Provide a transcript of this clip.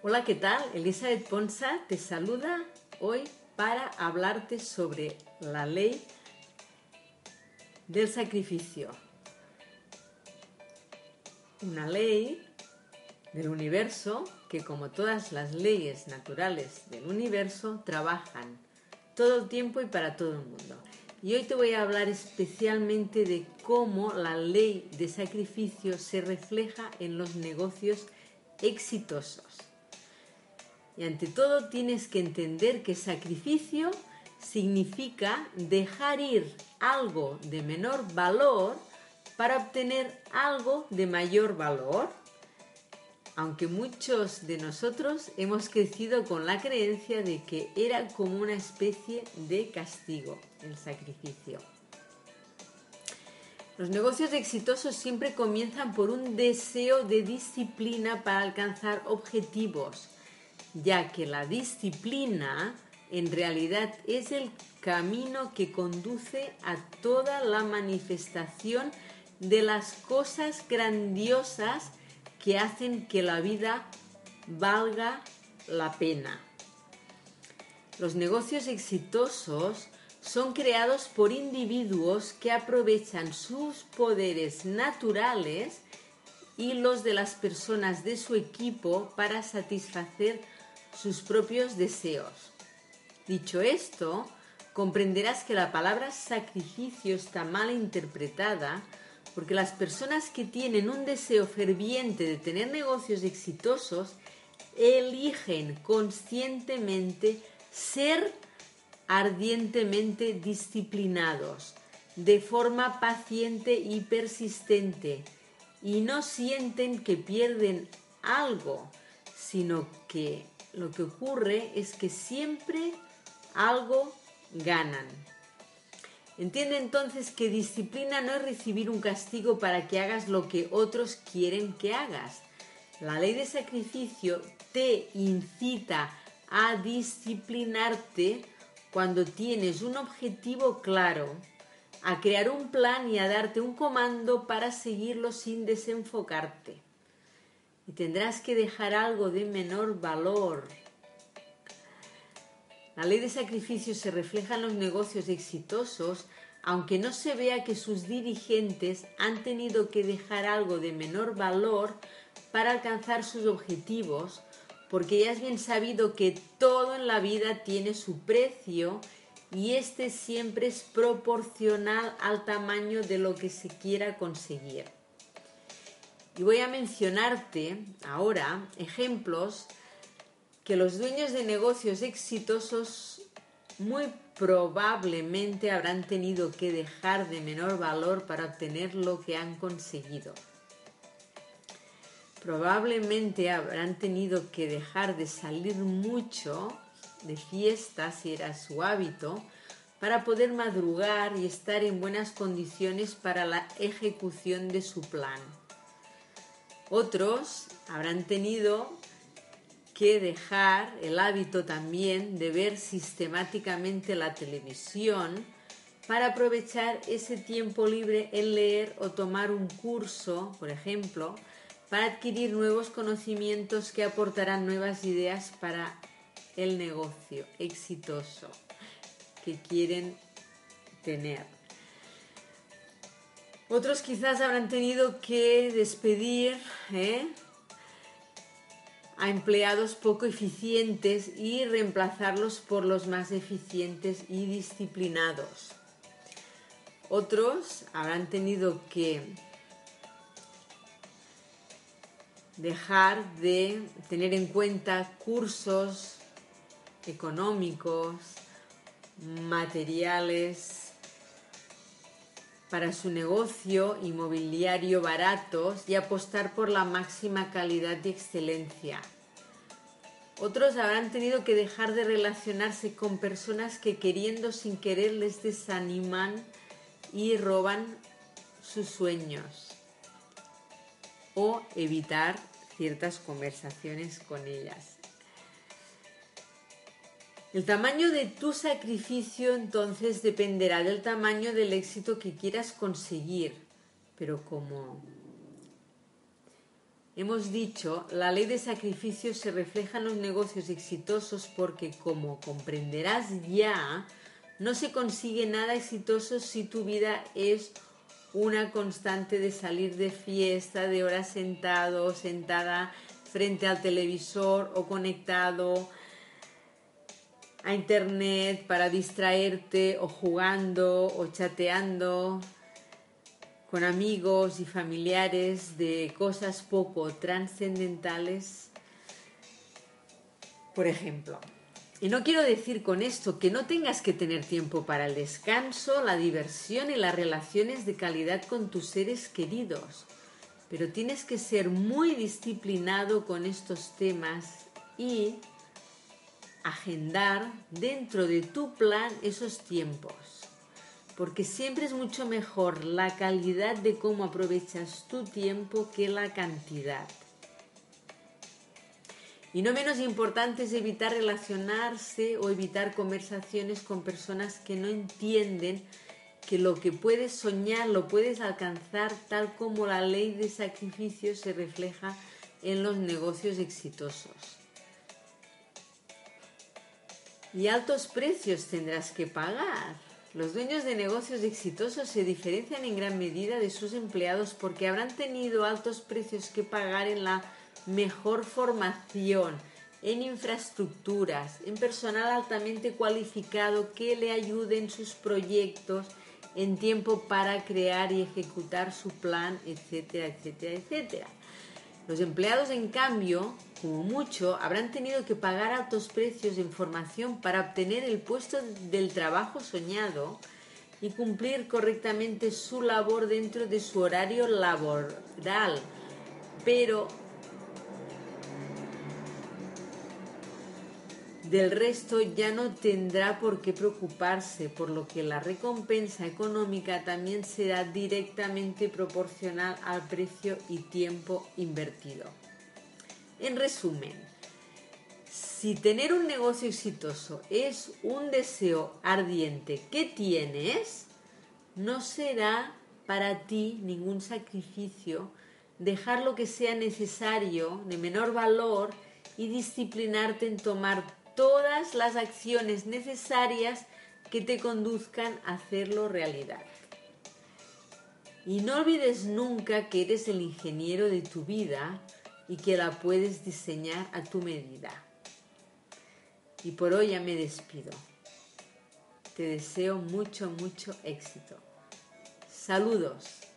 Hola, ¿qué tal? Elizabeth Ponsa te saluda hoy para hablarte sobre la ley del sacrificio. Una ley del universo que como todas las leyes naturales del universo trabajan todo el tiempo y para todo el mundo. Y hoy te voy a hablar especialmente de cómo la ley de sacrificio se refleja en los negocios exitosos. Y ante todo tienes que entender que sacrificio significa dejar ir algo de menor valor para obtener algo de mayor valor. Aunque muchos de nosotros hemos crecido con la creencia de que era como una especie de castigo el sacrificio. Los negocios exitosos siempre comienzan por un deseo de disciplina para alcanzar objetivos ya que la disciplina en realidad es el camino que conduce a toda la manifestación de las cosas grandiosas que hacen que la vida valga la pena. Los negocios exitosos son creados por individuos que aprovechan sus poderes naturales y los de las personas de su equipo para satisfacer sus propios deseos. Dicho esto, comprenderás que la palabra sacrificio está mal interpretada porque las personas que tienen un deseo ferviente de tener negocios exitosos eligen conscientemente ser ardientemente disciplinados de forma paciente y persistente y no sienten que pierden algo, sino que lo que ocurre es que siempre algo ganan. Entiende entonces que disciplina no es recibir un castigo para que hagas lo que otros quieren que hagas. La ley de sacrificio te incita a disciplinarte cuando tienes un objetivo claro, a crear un plan y a darte un comando para seguirlo sin desenfocarte y tendrás que dejar algo de menor valor. La ley de sacrificio se refleja en los negocios exitosos, aunque no se vea que sus dirigentes han tenido que dejar algo de menor valor para alcanzar sus objetivos, porque ya es bien sabido que todo en la vida tiene su precio y este siempre es proporcional al tamaño de lo que se quiera conseguir. Y voy a mencionarte ahora ejemplos que los dueños de negocios exitosos muy probablemente habrán tenido que dejar de menor valor para obtener lo que han conseguido. Probablemente habrán tenido que dejar de salir mucho de fiesta si era su hábito para poder madrugar y estar en buenas condiciones para la ejecución de su plan. Otros habrán tenido que dejar el hábito también de ver sistemáticamente la televisión para aprovechar ese tiempo libre en leer o tomar un curso, por ejemplo, para adquirir nuevos conocimientos que aportarán nuevas ideas para el negocio exitoso que quieren tener. Otros quizás habrán tenido que despedir ¿eh? a empleados poco eficientes y reemplazarlos por los más eficientes y disciplinados. Otros habrán tenido que dejar de tener en cuenta cursos económicos, materiales, para su negocio inmobiliario baratos y apostar por la máxima calidad y excelencia. Otros habrán tenido que dejar de relacionarse con personas que queriendo sin querer les desaniman y roban sus sueños o evitar ciertas conversaciones con ellas. El tamaño de tu sacrificio entonces dependerá del tamaño del éxito que quieras conseguir, pero como hemos dicho, la ley de sacrificio se refleja en los negocios exitosos porque, como comprenderás ya, no se consigue nada exitoso si tu vida es una constante de salir de fiesta, de horas sentado o sentada frente al televisor o conectado a internet para distraerte o jugando o chateando con amigos y familiares de cosas poco trascendentales, por ejemplo. Y no quiero decir con esto que no tengas que tener tiempo para el descanso, la diversión y las relaciones de calidad con tus seres queridos, pero tienes que ser muy disciplinado con estos temas y agendar dentro de tu plan esos tiempos, porque siempre es mucho mejor la calidad de cómo aprovechas tu tiempo que la cantidad. Y no menos importante es evitar relacionarse o evitar conversaciones con personas que no entienden que lo que puedes soñar lo puedes alcanzar tal como la ley de sacrificio se refleja en los negocios exitosos y altos precios tendrás que pagar. Los dueños de negocios exitosos se diferencian en gran medida de sus empleados porque habrán tenido altos precios que pagar en la mejor formación, en infraestructuras, en personal altamente cualificado que le ayude en sus proyectos, en tiempo para crear y ejecutar su plan, etcétera, etcétera, etcétera. Los empleados, en cambio, como mucho, habrán tenido que pagar altos precios en formación para obtener el puesto del trabajo soñado y cumplir correctamente su labor dentro de su horario laboral. Pero Del resto ya no tendrá por qué preocuparse, por lo que la recompensa económica también será directamente proporcional al precio y tiempo invertido. En resumen, si tener un negocio exitoso es un deseo ardiente que tienes, no será para ti ningún sacrificio dejar lo que sea necesario, de menor valor, y disciplinarte en tomar todas las acciones necesarias que te conduzcan a hacerlo realidad. Y no olvides nunca que eres el ingeniero de tu vida y que la puedes diseñar a tu medida. Y por hoy ya me despido. Te deseo mucho, mucho éxito. Saludos.